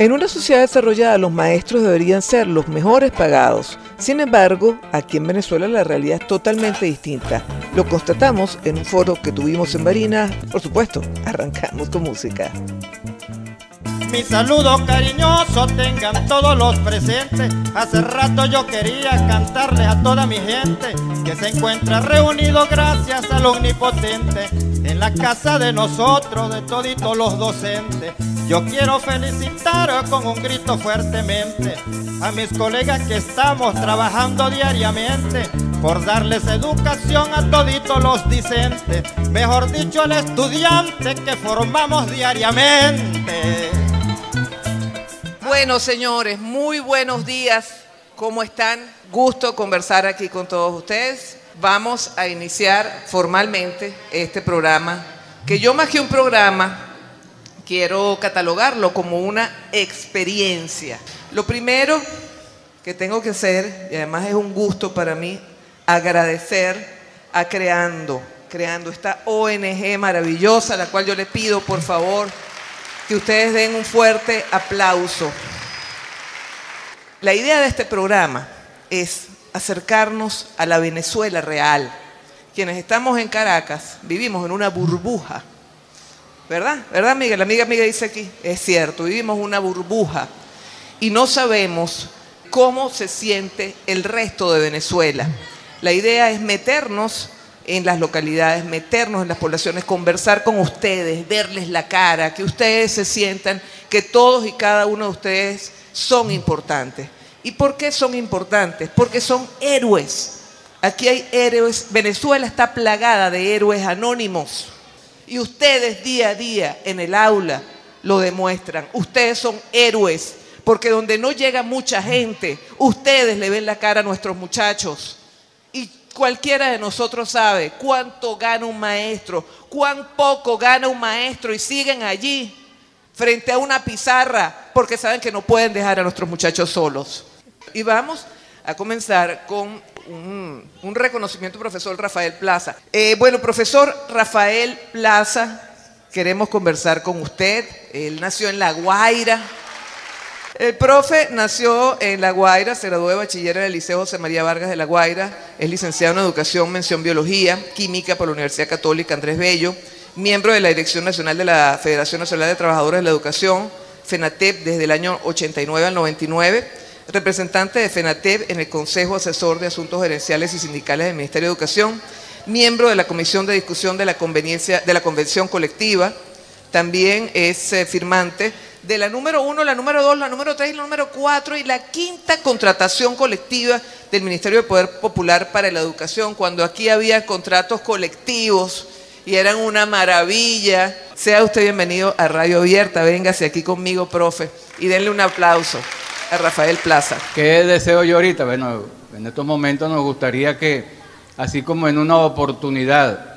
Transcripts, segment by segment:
En una sociedad desarrollada los maestros deberían ser los mejores pagados. Sin embargo, aquí en Venezuela la realidad es totalmente distinta. Lo constatamos en un foro que tuvimos en Barinas. Por supuesto, arrancamos con música. Mi saludo cariñoso tengan todos los presentes. Hace rato yo quería cantarles a toda mi gente que se encuentra reunido gracias al omnipotente en la casa de nosotros, de toditos los docentes. Yo quiero felicitar con un grito fuertemente a mis colegas que estamos trabajando diariamente por darles educación a toditos los discentes, mejor dicho al estudiante que formamos diariamente. Bueno, señores, muy buenos días. ¿Cómo están? Gusto conversar aquí con todos ustedes. Vamos a iniciar formalmente este programa, que yo más que un programa, quiero catalogarlo como una experiencia. Lo primero que tengo que hacer, y además es un gusto para mí, agradecer a Creando, Creando esta ONG maravillosa, a la cual yo le pido, por favor, que ustedes den un fuerte aplauso. La idea de este programa es acercarnos a la Venezuela real. Quienes estamos en Caracas vivimos en una burbuja. ¿Verdad? ¿Verdad, amiga? La amiga amiga dice aquí, es cierto, vivimos una burbuja y no sabemos cómo se siente el resto de Venezuela. La idea es meternos en las localidades, meternos en las poblaciones, conversar con ustedes, verles la cara, que ustedes se sientan que todos y cada uno de ustedes son importantes. ¿Y por qué son importantes? Porque son héroes. Aquí hay héroes. Venezuela está plagada de héroes anónimos. Y ustedes día a día en el aula lo demuestran. Ustedes son héroes. Porque donde no llega mucha gente, ustedes le ven la cara a nuestros muchachos. Y cualquiera de nosotros sabe cuánto gana un maestro, cuán poco gana un maestro y siguen allí frente a una pizarra porque saben que no pueden dejar a nuestros muchachos solos. Y vamos a comenzar con un, reconocimiento profesor Rafael Plaza. Eh, bueno, profesor Rafael Plaza, queremos conversar con usted. Él nació en La Guaira. El profe nació en La Guaira, se graduó de bachiller en el Liceo José María Vargas de La Guaira, es licenciado en Educación, Mención Biología, Química por la Universidad Católica Andrés Bello, miembro de la Dirección Nacional de la Federación Nacional de Trabajadores de la Educación, FENATEP desde el año 89 al 99, representante de FENATEP en el Consejo Asesor de Asuntos Gerenciales y Sindicales del Ministerio de Educación, miembro de la Comisión de Discusión de la, conveniencia, de la Convención Colectiva, también es eh, firmante de la número uno, la número dos, la número tres la número cuatro y la quinta contratación colectiva del Ministerio de Poder Popular para la Educación, cuando aquí había contratos colectivos y eran una maravilla. Sea usted bienvenido a Radio Abierta, véngase aquí conmigo, profe, y denle un aplauso a Rafael Plaza. ¿Qué deseo yo ahorita? Bueno, en estos momentos nos gustaría que, así como en una oportunidad,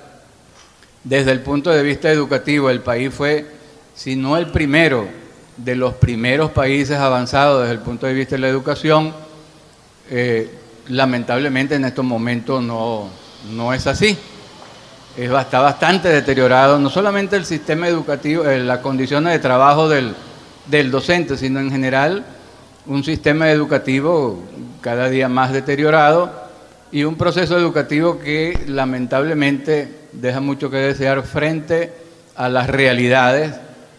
desde el punto de vista educativo, el país fue, si no el primero, de los primeros países avanzados desde el punto de vista de la educación, eh, lamentablemente en estos momentos no, no es así. Es, está bastante deteriorado, no solamente el sistema educativo, eh, las condiciones de trabajo del, del docente, sino en general un sistema educativo cada día más deteriorado y un proceso educativo que lamentablemente deja mucho que desear frente a las realidades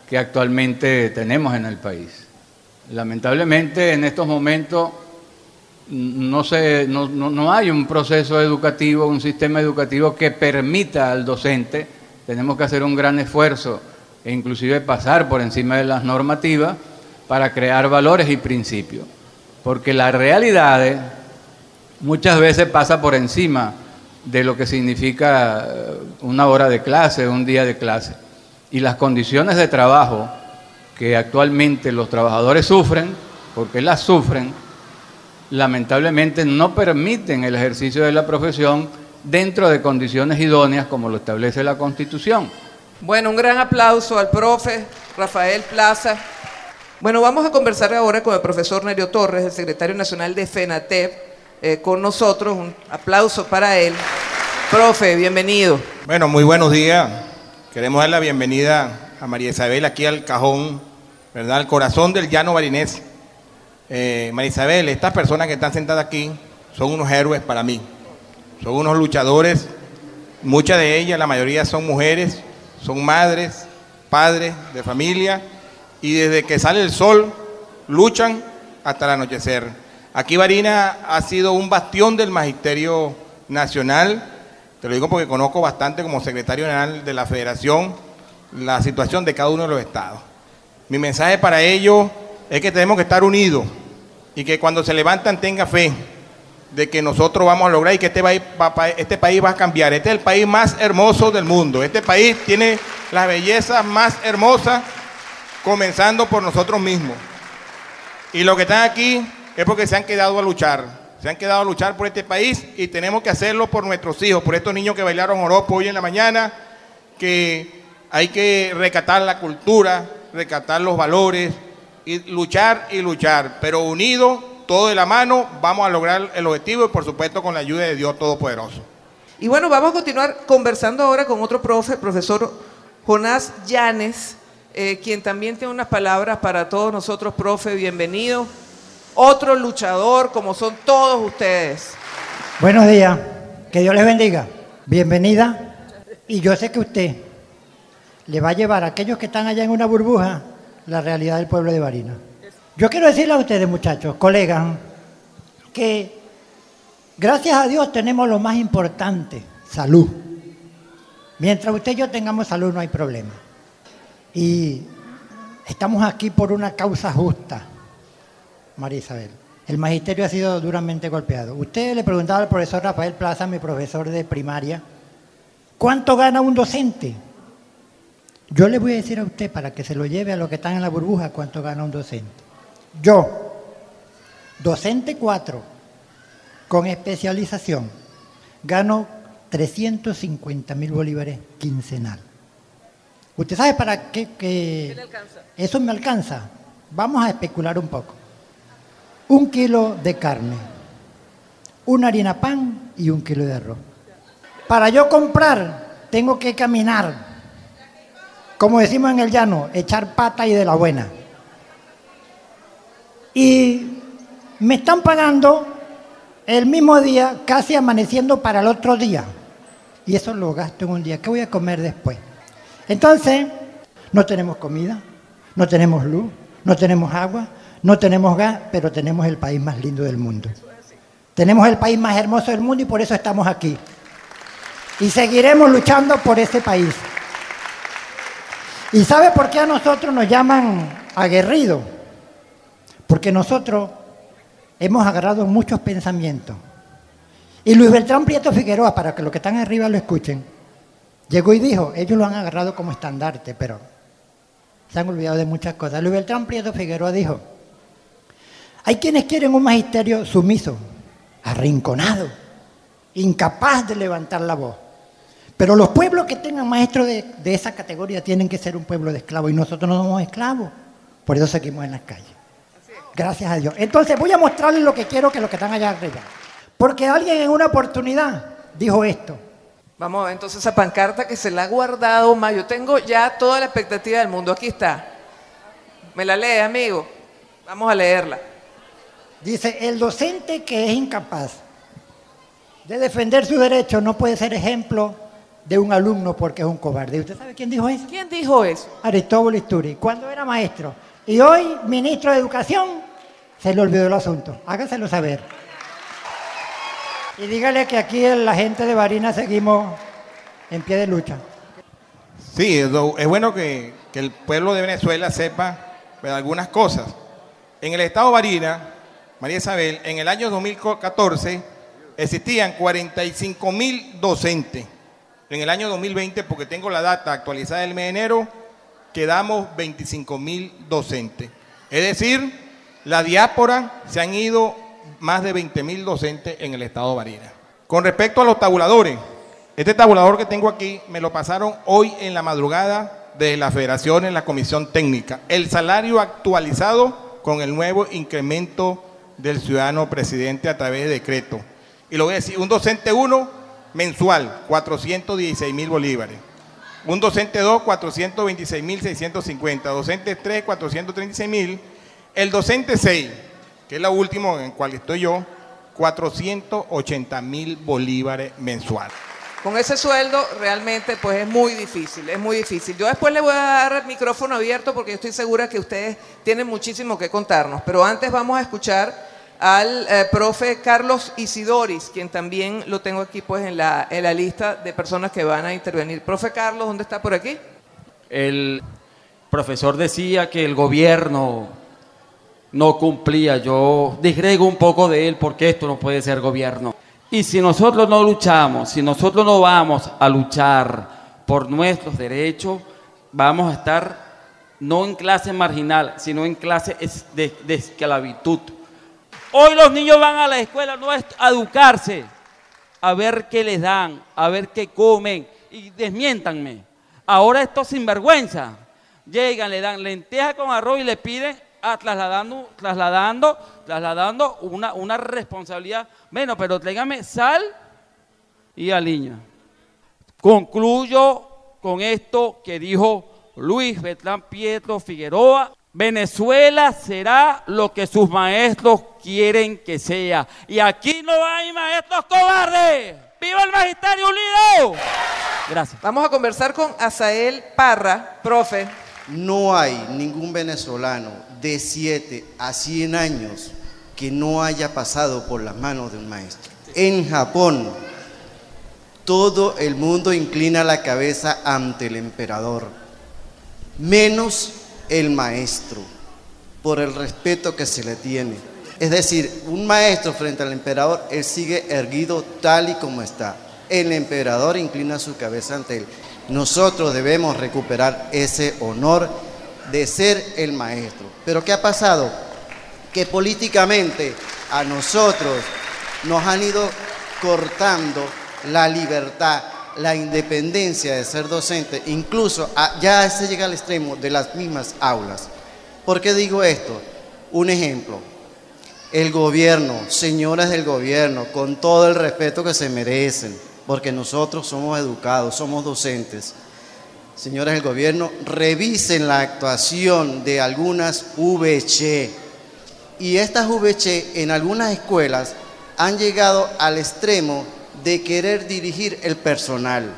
que actualmente tenemos en el país. Lamentablemente en estos momentos no, se, no, no, no, hay un proceso educativo, un sistema educativo que permita al docente, tenemos que hacer un gran esfuerzo e inclusive pasar por encima de las normativas para crear valores y principios. Porque la realidad muchas veces pasa por encima de lo que significa una hora de clase, un día de clase. Y las condiciones de trabajo que actualmente los trabajadores sufren, porque las sufren, lamentablemente no permiten el ejercicio de la profesión dentro de condiciones idóneas como lo establece la Constitución. Bueno, un gran aplauso al profe Rafael Plaza. Bueno, vamos a conversar ahora con el profesor Nerio Torres, el secretario nacional de FENATEP, eh, con nosotros. Un aplauso para él. Profe, bienvenido. Bueno, muy buenos días. Queremos dar la bienvenida a María Isabel aquí al cajón, ¿verdad? Al corazón del llano barinés. Eh, María Isabel, estas personas que están sentadas aquí son unos héroes para mí. Son unos luchadores. Muchas de ellas, la mayoría son mujeres, son madres, padres de familia y desde que sale el sol luchan hasta el anochecer. Aquí Barina ha sido un bastión del magisterio nacional, te lo digo porque conozco bastante como secretario general de la federación la situación de cada uno de los estados. Mi mensaje para ellos es que tenemos que estar unidos y que cuando se levantan tenga fe de que nosotros vamos a lograr y que este país, este país va a cambiar. Este es el país más hermoso del mundo. Este país tiene las bellezas más hermosas comenzando por nosotros mismos. Y los que están aquí es porque se han quedado a luchar. Se han quedado a luchar por este país y tenemos que hacerlo por nuestros hijos, por estos niños que bailaron oropo hoy en la mañana, que hay que recatar la cultura, recatar los valores y luchar y luchar, pero unidos, todo de la mano, vamos a lograr el objetivo y por supuesto con la ayuda de Dios Todopoderoso. Y bueno, vamos a continuar conversando ahora con otro profe, profesor Jonás Llanes, eh, quien también tiene unas palabras para todos nosotros, profe, bienvenido. Otro luchador como son todos ustedes. Buenos días, que Dios les bendiga. Bienvenida. Y yo sé que usted le va a llevar a aquellos que están allá en una burbuja la realidad del pueblo de Barina. Yo quiero decirle a ustedes, muchachos, colegas, que gracias a Dios tenemos lo más importante, salud. Mientras usted y yo tengamos salud no hay problema. Y estamos aquí por una causa justa, María Isabel. El magisterio ha sido duramente golpeado. Usted le preguntaba al profesor Rafael Plaza, mi profesor de primaria, ¿cuánto gana un docente? Yo le voy a decir a usted, para que se lo lleve a los que están en la burbuja, cuánto gana un docente. Yo, docente 4, con especialización, gano 350 mil bolívares quincenal. ¿Usted sabe para qué? qué le alcanza? Eso me alcanza. Vamos a especular un poco. Un kilo de carne, una harina pan y un kilo de arroz. Para yo comprar, tengo que caminar. Como decimos en el llano, echar pata y de la buena. Y me están pagando el mismo día, casi amaneciendo para el otro día. Y eso lo gasto en un día. ¿Qué voy a comer después? Entonces, no tenemos comida, no tenemos luz, no tenemos agua, no tenemos gas, pero tenemos el país más lindo del mundo. Tenemos el país más hermoso del mundo y por eso estamos aquí. Y seguiremos luchando por ese país. ¿Y sabe por qué a nosotros nos llaman aguerridos? Porque nosotros hemos agarrado muchos pensamientos. Y Luis Beltrán Prieto Figueroa, para que los que están arriba lo escuchen, llegó y dijo, ellos lo han agarrado como estandarte, pero se han olvidado de muchas cosas. Luis Beltrán Prieto Figueroa dijo, hay quienes quieren un magisterio sumiso, arrinconado, incapaz de levantar la voz. Pero los pueblos que tengan maestros de, esa categoría tienen que ser un pueblo de esclavos y nosotros no somos esclavos. Por eso seguimos en las calles. Gracias a Dios. Entonces voy a mostrarles lo que quiero que los que están allá arriba. Porque alguien en una oportunidad dijo esto. Vamos a ver entonces esa pancarta que se la ha guardado más. Yo tengo ya toda la expectativa del mundo. Aquí está. ¿Me la lee, amigo? Vamos a leerla. Dice, el docente que es incapaz de defender sus derechos no puede ser ejemplo de un alumno porque es un cobarde. ¿Usted sabe quién dijo eso? ¿Quién dijo eso? Aristóbulo Isturi, cuando era maestro. Y hoy, ministro de Educación, se le olvidó el asunto. Hágaselo saber. Y dígale que aquí la gente de Barina seguimos en pie de lucha. Sí, es bueno que, el pueblo de Venezuela sepa pues, algunas cosas. En el estado de Barina, María Isabel, en el año 2014 existían 45 mil docentes. En el año 2020, porque tengo la data actualizada del mes de enero, quedamos 25 mil docentes. Es decir, la diáspora se han ido más de 20 mil docentes en el estado de Barinas. Con respecto a los tabuladores, este tabulador que tengo aquí me lo pasaron hoy en la madrugada de la federación en la comisión técnica. El salario actualizado con el nuevo incremento del ciudadano presidente a través de decreto. Y lo voy a decir, un docente 1 mensual, 416 mil bolívares. Un docente 2, 426 mil 650. Docente 3, 436 mil. El docente 6, que es la última en cual estoy yo, 480 mil bolívares mensual. Con ese sueldo realmente pues es muy difícil, es muy difícil. Yo después le voy a dar el micrófono abierto porque yo estoy segura que ustedes tienen muchísimo que contarnos. Pero antes vamos a escuchar al eh, profe Carlos Isidoris, quien también lo tengo aquí pues en la, en la lista de personas que van a intervenir. Profe Carlos, ¿dónde está por aquí? El profesor decía que el gobierno no cumplía. Yo disgrego un poco de él porque esto no puede ser gobierno. Y si nosotros no luchamos, si nosotros no vamos a luchar por nuestros derechos, vamos a estar no en clase marginal, sino en clase de, esclavitud. Hoy los niños van a la escuela no a educarse, a ver qué les dan, a ver qué comen. Y desmiéntanme. Ahora estos sinvergüenza llegan, le dan lenteja con arroz y le piden a trasladando, trasladando, trasladando una, una responsabilidad. Bueno, pero tráigame sal y aliño. Concluyo con esto que dijo Luis Betlán Pietro Figueroa. Venezuela será lo que sus maestros quieren que sea. Y aquí no hay maestros cobardes. ¡Viva el Magisterio Unido! Gracias. Vamos a conversar con Asael Parra, profe. No hay ningún venezolano de 7 a 100 años que no haya pasado por las manos de un maestro. En Japón, todo el mundo inclina la cabeza ante el emperador, menos el maestro, por el respeto que se le tiene. Es decir, un maestro frente al emperador, él sigue erguido tal y como está. El emperador inclina su cabeza ante él. Nosotros debemos recuperar ese honor de ser el maestro. Pero ¿qué ha pasado? Que políticamente a nosotros nos han ido cortando la libertad, la independencia de ser docente, incluso ya se llega al extremo de las mismas aulas. ¿Por qué digo esto? Un ejemplo. El gobierno, señoras del gobierno, con todo el respeto que se merecen, porque nosotros somos educados, somos docentes. Señores del gobierno, revisen la actuación de algunas VC. Y estas VC en algunas escuelas han llegado al extremo de querer dirigir el personal.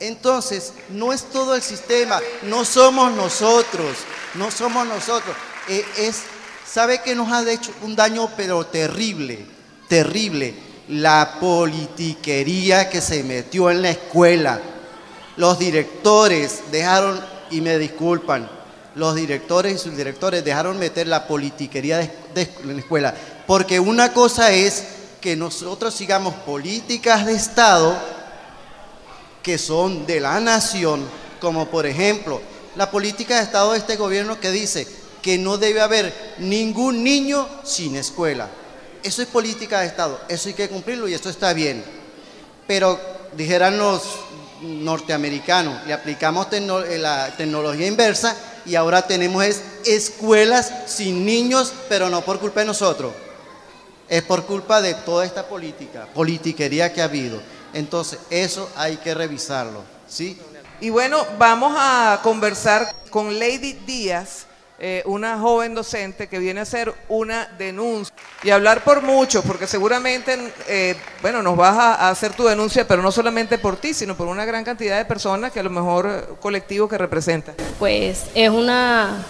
Entonces, no es todo el sistema, no somos nosotros, no somos nosotros. Eh, es, ¿Sabe que nos ha hecho un daño pero terrible, terrible? la politiquería que se metió en la escuela. Los directores dejaron, y me disculpan, los directores y subdirectores dejaron meter la politiquería de, en la escuela. Porque una cosa es que nosotros sigamos políticas de Estado que son de la nación, como por ejemplo la política de Estado de este gobierno que dice que no debe haber ningún niño sin escuela. Eso es política de Estado, eso hay que cumplirlo y eso está bien. Pero dijeran los norteamericanos, le aplicamos eh, la tecnología inversa y ahora tenemos escuelas sin niños, pero no por culpa de nosotros. Es por culpa de toda esta política, politiquería que ha habido. Entonces, eso hay que revisarlo, ¿sí? Y bueno, vamos a conversar con Lady Díaz eh, una joven docente que viene a hacer una denuncia y hablar por muchos, porque seguramente, eh, bueno, nos vas a, hacer tu denuncia, pero no solamente por ti, sino por una gran cantidad de personas que a lo mejor eh, colectivo que representa. Pues es una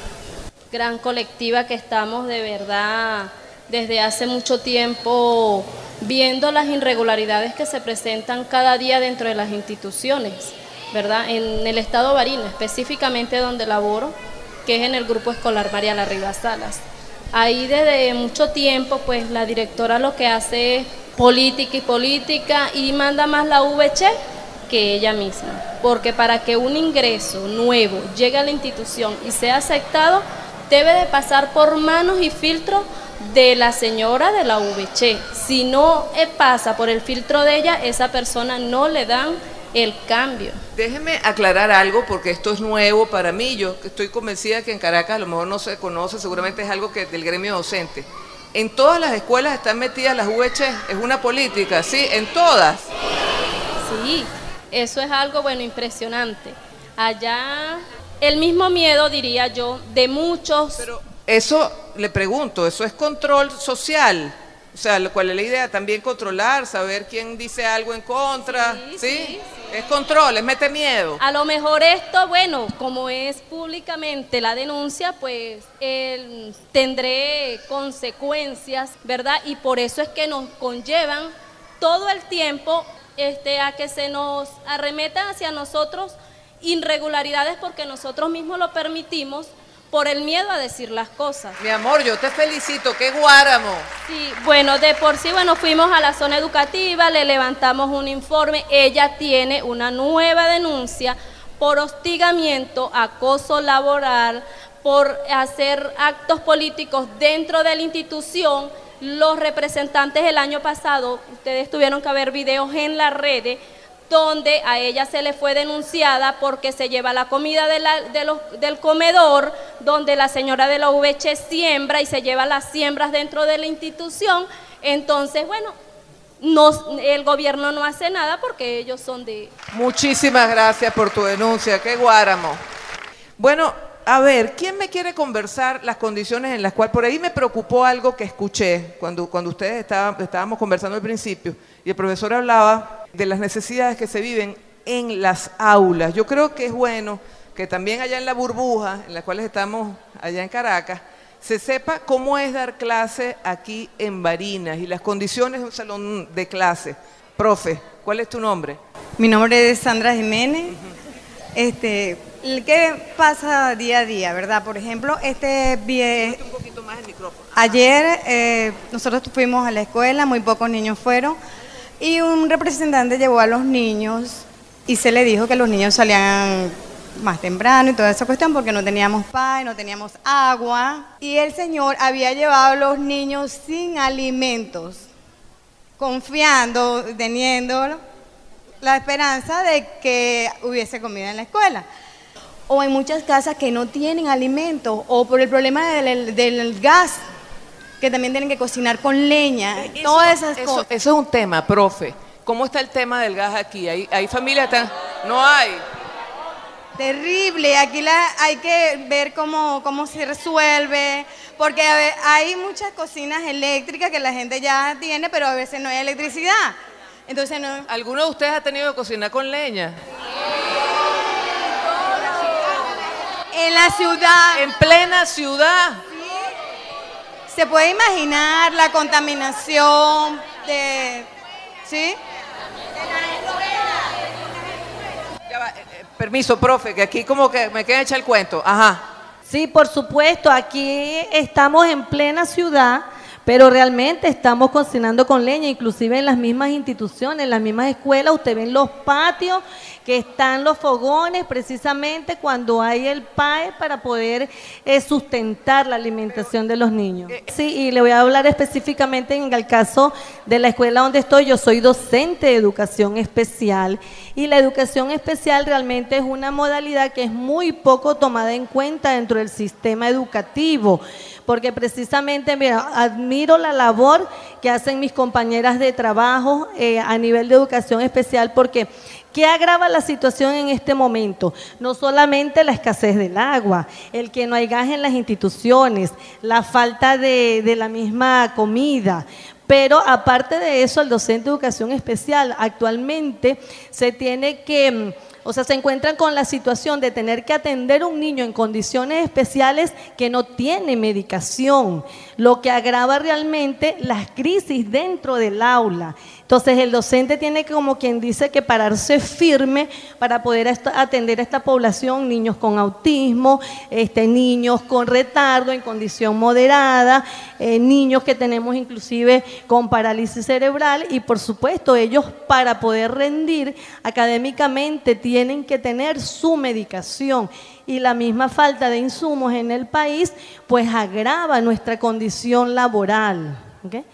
gran colectiva que estamos de verdad desde hace mucho tiempo viendo las irregularidades que se presentan cada día dentro de las instituciones, ¿verdad? En el estado Barina, específicamente donde laboro, que es en el grupo escolar María Rivas Salas. Ahí desde mucho tiempo, pues la directora lo que hace es política y política y manda más la VC que ella misma. Porque para que un ingreso nuevo llegue a la institución y sea aceptado, debe de pasar por manos y filtros de la señora de la VC. Si no eh, pasa por el filtro de ella, esa persona no le dan el cambio. Déjeme aclarar algo porque esto es nuevo para mí. Yo estoy convencida que en Caracas a lo mejor no se conoce, seguramente es algo que del gremio docente. En todas las escuelas están metidas las VC, es una política, ¿sí? En todas. Sí, eso es algo, bueno, impresionante. Allá, el mismo miedo, diría yo, de muchos... Pero eso, le pregunto, ¿eso es control social? O sea, ¿cuál es la idea? También controlar, saber quién dice algo en contra, ¿sí? Es control, es mete miedo. A lo mejor esto, bueno, como es públicamente la denuncia, pues tendré consecuencias, ¿verdad? Y por eso es que nos conllevan todo el tiempo este, a que se nos arremetan hacia nosotros irregularidades porque nosotros mismos lo permitimos por el miedo a decir las cosas. Mi amor, yo te felicito, qué guáramo. Sí, bueno, de por sí, bueno, fuimos a la zona educativa, le levantamos un informe, ella tiene una nueva denuncia por hostigamiento, acoso laboral, por hacer actos políticos dentro de la institución. Los representantes el año pasado, ustedes tuvieron que ver videos en las redes, donde a ella se le fue denunciada porque se lleva la comida del comedor, donde la señora de la VH siembra y se lleva las siembras dentro de la institución. Entonces, bueno, el gobierno no hace nada porque ellos son de... Muchísimas gracias por tu denuncia, qué guáramo. Bueno, a ver, ¿quién me quiere conversar las condiciones en las cuales, por ahí me preocupó algo que escuché cuando, cuando ustedes estábamos conversando al principio y el profesor hablaba de las necesidades que se viven en las aulas. Yo creo que es bueno que también allá en la burbuja, en la cual estamos allá en Caracas, se sepa cómo es dar clase aquí en Barinas y las condiciones de un salón de clase. Profe, ¿cuál es tu nombre? Mi nombre es Sandra Jiménez. Este, ¿Qué pasa día a día, verdad? Por ejemplo, este un poquito más el micrófono. Ayer eh, nosotros fuimos a la escuela, muy pocos niños fueron. Y un representante llevó a los niños y se le dijo que los niños salían más temprano y toda esa cuestión porque no teníamos pan, no teníamos agua. Y el señor había llevado a los niños sin alimentos, confiando, teniendo la esperanza de que hubiese comida en la escuela. O hay muchas casas que no tienen alimentos o por el problema del, del gas que también tienen que cocinar con leña, todas esas cosas. Eso es un tema, profe. ¿Cómo está el tema del gas aquí? ¿Hay, hay familias tan...? No hay. Terrible, aquí la, hay que ver cómo, cómo se resuelve, porque hay muchas cocinas eléctricas que la gente ya tiene, pero a veces no hay electricidad. Entonces no... ¿Alguno de ustedes ha tenido que cocinar con leña? En la ciudad. En plena ciudad. Se puede imaginar la contaminación de... ¿Sí? Eh, eh, permiso, profe, que aquí como que me queda echar el cuento. Ajá. Sí, por supuesto, aquí estamos en plena ciudad pero realmente estamos cocinando con leña, inclusive en las mismas instituciones, en las mismas escuelas, usted ve en los patios que están los fogones precisamente cuando hay el PAE para poder eh, sustentar la alimentación de los niños. Eh, sí, y le voy a hablar específicamente en el caso de la escuela donde estoy, yo soy docente de educación especial y la educación especial realmente es una modalidad que es muy poco tomada en cuenta dentro del sistema educativo porque precisamente, mira, admiro la labor que hacen mis compañeras de trabajo eh, a nivel de educación especial, porque ¿Qué agrava la situación en este momento? No solamente la escasez del agua, el que no hay gas en las instituciones, la falta de, de la misma comida, pero aparte de eso, el docente de educación especial actualmente se tiene que mm, o sea, se encuentran con la situación de tener que atender un niño en condiciones especiales que no tiene medicación, lo que agrava realmente las crisis dentro del aula. Entonces el docente tiene que, como quien dice, que pararse firme para poder atender a esta población, niños con autismo, este, niños con retardo en condición moderada, eh, niños que tenemos inclusive con parálisis cerebral y por supuesto ellos para poder rendir académicamente tienen que tener su medicación y la misma falta de insumos en el país pues agrava nuestra condición laboral. ¿ok?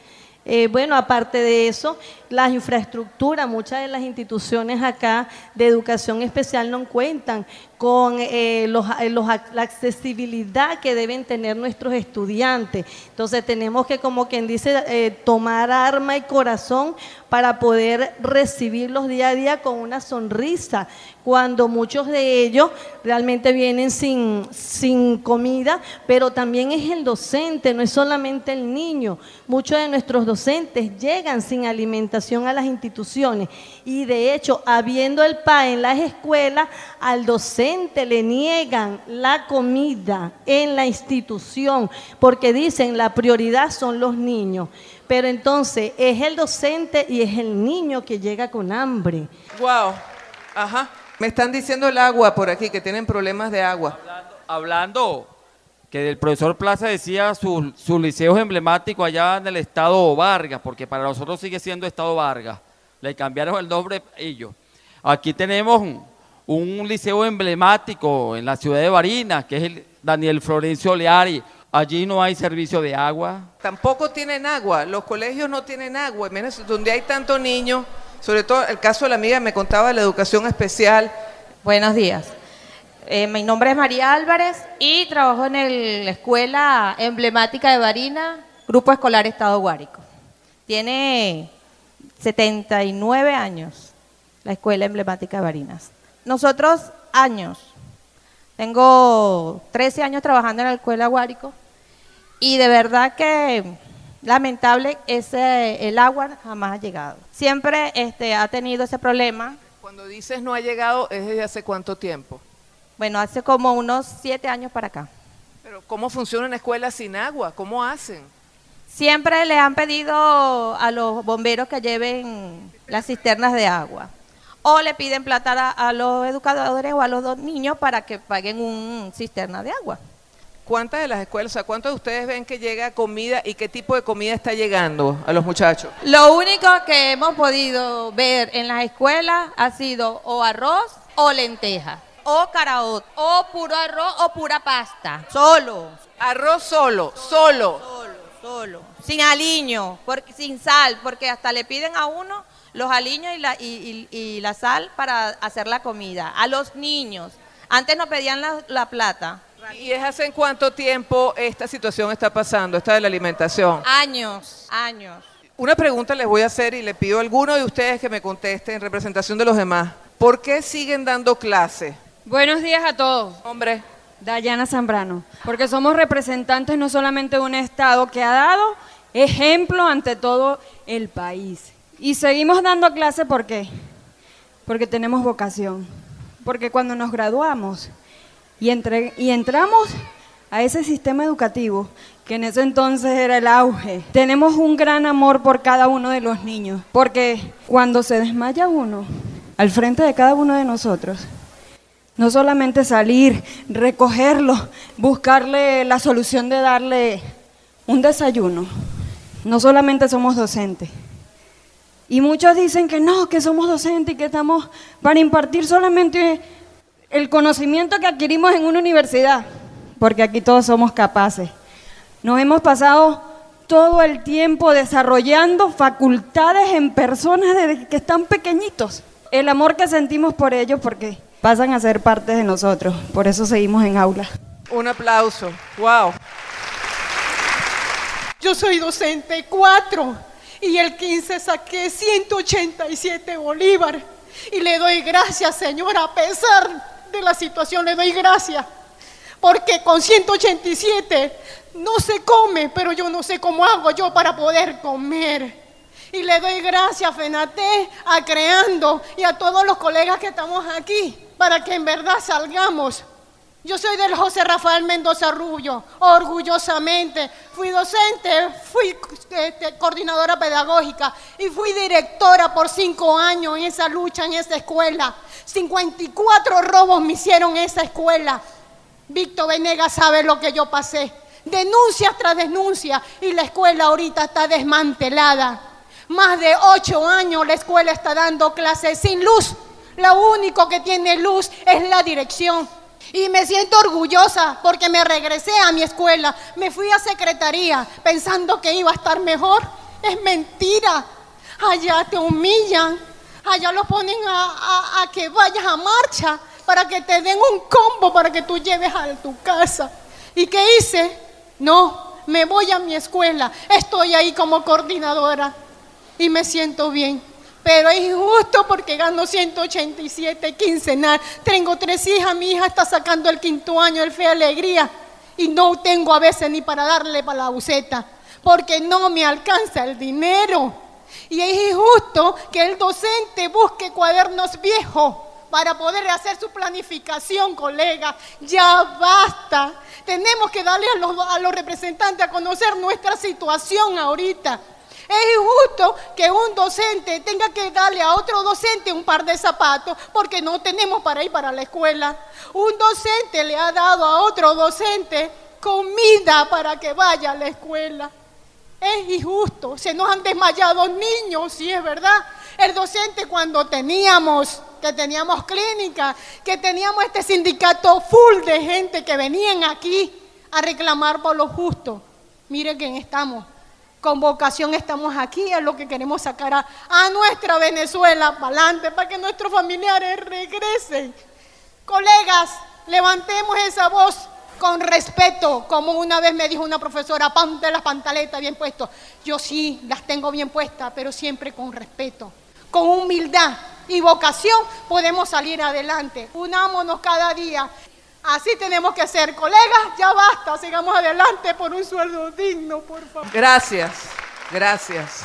Eh, bueno, aparte de eso, las infraestructuras, muchas de las instituciones acá de educación especial no cuentan con eh, los- eh, la accesibilidad que deben tener nuestros estudiantes. Entonces tenemos que, como quien dice, eh, tomar arma y corazón para poder recibirlos día a día con una sonrisa, cuando muchos de ellos realmente vienen sin, sin comida, pero también es el docente, no es solamente el niño. Muchos de nuestros docentes llegan sin alimentación a las instituciones y de hecho, habiendo el PA en las escuelas, al docente le niegan la comida en la institución porque dicen la prioridad son los niños. Pero entonces es el docente y es el niño que llega con hambre. Wow. Ajá. Me están diciendo el agua por aquí, que tienen problemas de agua. Hablando que el profesor Plaza decía sus sus liceos emblemáticos allá en el estado Vargas, porque para nosotros sigue siendo estado Vargas. Le cambiaron el nombre ellos. Aquí tenemos un, liceo emblemático en la ciudad de Barinas, que es el Daniel Florencio Leari. Allí no hay servicio de agua. Tampoco tienen agua, los colegios no tienen agua, Imagínense, donde hay tantos niños, sobre todo el caso de la amiga me contaba de la educación especial. Buenos días. Eh, mi nombre es María Álvarez y trabajo en el- la escuela emblemática de Barina, Grupo Escolar Estado Guárico. Tiene 79 años la escuela emblemática de Barinas. Nosotros años. Tengo 13 años trabajando en la escuela Guárico y de verdad que lamentable ese el agua jamás ha llegado. Siempre este ha tenido ese problema. Cuando dices no ha llegado, ¿es desde hace cuánto tiempo? Bueno, hace como unos siete años para acá. Pero ¿cómo funciona una escuela sin agua? ¿Cómo hacen? Siempre le han pedido a los bomberos que lleven las cisternas de agua. O le piden plata a, a los educadores o a los dos niños para que paguen un cisterna de agua. ¿Cuántas de las escuelas, o sea, cuántos de ustedes ven que llega comida y qué tipo de comida está llegando a los muchachos? Lo único que hemos podido ver en las escuelas ha sido o arroz o lenteja, o caraot, o puro arroz o pura pasta. Solo. Arroz solo, solo. Solo, solo. Sin aliño, porque, sin sal, porque hasta le piden a uno los aliños y la, y, y- y la sal para hacer la comida. A los niños. Antes nos pedían la, la plata. ¿Y es hace cuánto tiempo esta situación está pasando, esta de la alimentación? Años, años. Una pregunta les voy a hacer y le pido a alguno de ustedes que me conteste en representación de los demás. ¿Por qué siguen dando clase? Buenos días a todos. Hombre. Dayana Zambrano. Porque somos representantes no solamente de un Estado que ha dado ejemplo ante todo el país. Y seguimos dando clase ¿por qué? Porque tenemos vocación. Porque cuando nos graduamos y, entre- y entramos a ese sistema educativo, que en ese entonces era el auge, tenemos un gran amor por cada uno de los niños. Porque cuando se desmaya uno, al frente de cada uno de nosotros, no solamente salir, recogerlo, buscarle la solución de darle un desayuno. No solamente somos docentes. Y muchos dicen que no, que somos docentes y que estamos para impartir solamente el conocimiento que adquirimos en una universidad, porque aquí todos somos capaces. Nos hemos pasado todo el tiempo desarrollando facultades en personas desde que están pequeñitos. El amor que sentimos por ellos porque pasan a ser parte de nosotros, por eso seguimos en aula. Un aplauso. Wow. Yo soy docente 4 y el 15 saqué 187 bolívar. Y le doy gracias, señora, a pesar de la situación, le doy gracias. Porque con 187 no se come, pero yo no sé cómo hago yo para poder comer. Y le doy gracias a FENATE, a Creando y a todos los colegas que estamos aquí, para que en verdad salgamos. Yo soy del José Rafael Mendoza Rubio, orgullosamente. Fui docente, fui este, coordinadora pedagógica y fui directora por cinco años en esa lucha, en esa escuela. 54 robos me hicieron en esa escuela. Víctor Venegas sabe lo que yo pasé. Denuncias tras denuncias y la escuela ahorita está desmantelada. Más de ocho años la escuela está dando clases sin luz. Lo único que tiene luz es la dirección. Y me siento orgullosa porque me regresé a mi escuela, me fui a secretaría pensando que iba a estar mejor. Es mentira. Allá te humillan, allá lo ponen a, a que vayas a marcha para que te den un combo para que tú lleves a tu casa. ¿Y qué hice? No, me voy a mi escuela, estoy ahí como coordinadora y me siento bien. Pero es injusto porque gano 187 quincenal. Tengo tres hijas, mi hija está sacando el quinto año, el fe alegría. Y no tengo a veces ni para darle para la buceta, porque no me alcanza el dinero. Y es injusto que el docente busque cuadernos viejos para poder hacer su planificación, colega. Ya basta. Tenemos que darle a los, a los representantes a conocer nuestra situación ahorita. Es injusto que un docente tenga que darle a otro docente un par de zapatos porque no tenemos para ir para la escuela. Un docente le ha dado a otro docente comida para que vaya a la escuela. Es injusto, se nos han desmayado niños, sí es verdad. El docente cuando teníamos, que teníamos clínica, que teníamos este sindicato full de gente que venían aquí a reclamar por lo justo. Mire quién estamos con vocación estamos aquí, es lo que queremos sacar a, nuestra Venezuela para adelante, para que nuestros familiares regresen. Colegas, levantemos esa voz con respeto, como una vez me dijo una profesora, ponte las pantaletas bien puestas. Yo sí, las tengo bien puestas, pero siempre con respeto, con humildad y vocación podemos salir adelante. Unámonos cada día. Así tenemos que ser. Colegas, ya basta, sigamos adelante por un sueldo digno, por favor. Gracias, gracias.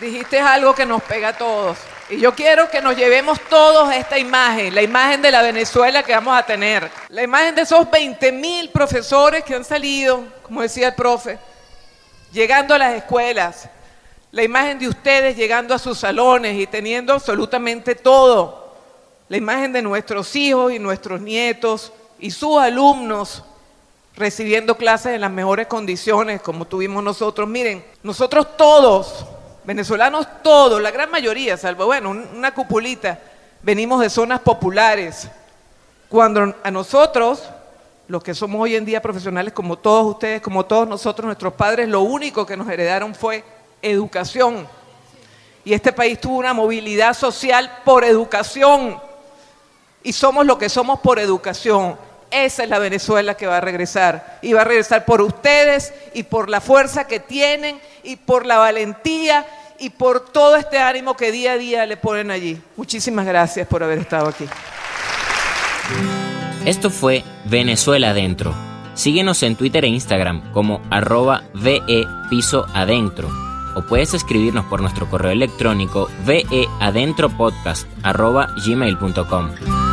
Dijiste algo que nos pega a todos. Y yo quiero que nos llevemos todos esta imagen, la imagen de la Venezuela que vamos a tener. La imagen de esos 20 mil profesores que han salido, como decía el profe, llegando a las escuelas. La imagen de ustedes llegando a sus salones y teniendo absolutamente todo la imagen de nuestros hijos y nuestros nietos y sus alumnos recibiendo clases en las mejores condiciones como tuvimos nosotros. Miren, nosotros todos, venezolanos todos, la gran mayoría, salvo, bueno, una cupulita, venimos de zonas populares. Cuando a nosotros, los que somos hoy en día profesionales, como todos ustedes, como todos nosotros, nuestros padres, lo único que nos heredaron fue educación. Y este país tuvo una movilidad social por educación y somos lo que somos por educación. Esa es la Venezuela que va a regresar. Y va a regresar por ustedes y por la fuerza que tienen y por la valentía y por todo este ánimo que día a día le ponen allí. Muchísimas gracias por haber estado aquí. Esto fue Venezuela Adentro. Síguenos en Twitter e Instagram como arroba VE. O puedes escribirnos por nuestro correo electrónico veadentropodcast arroba gmail.com.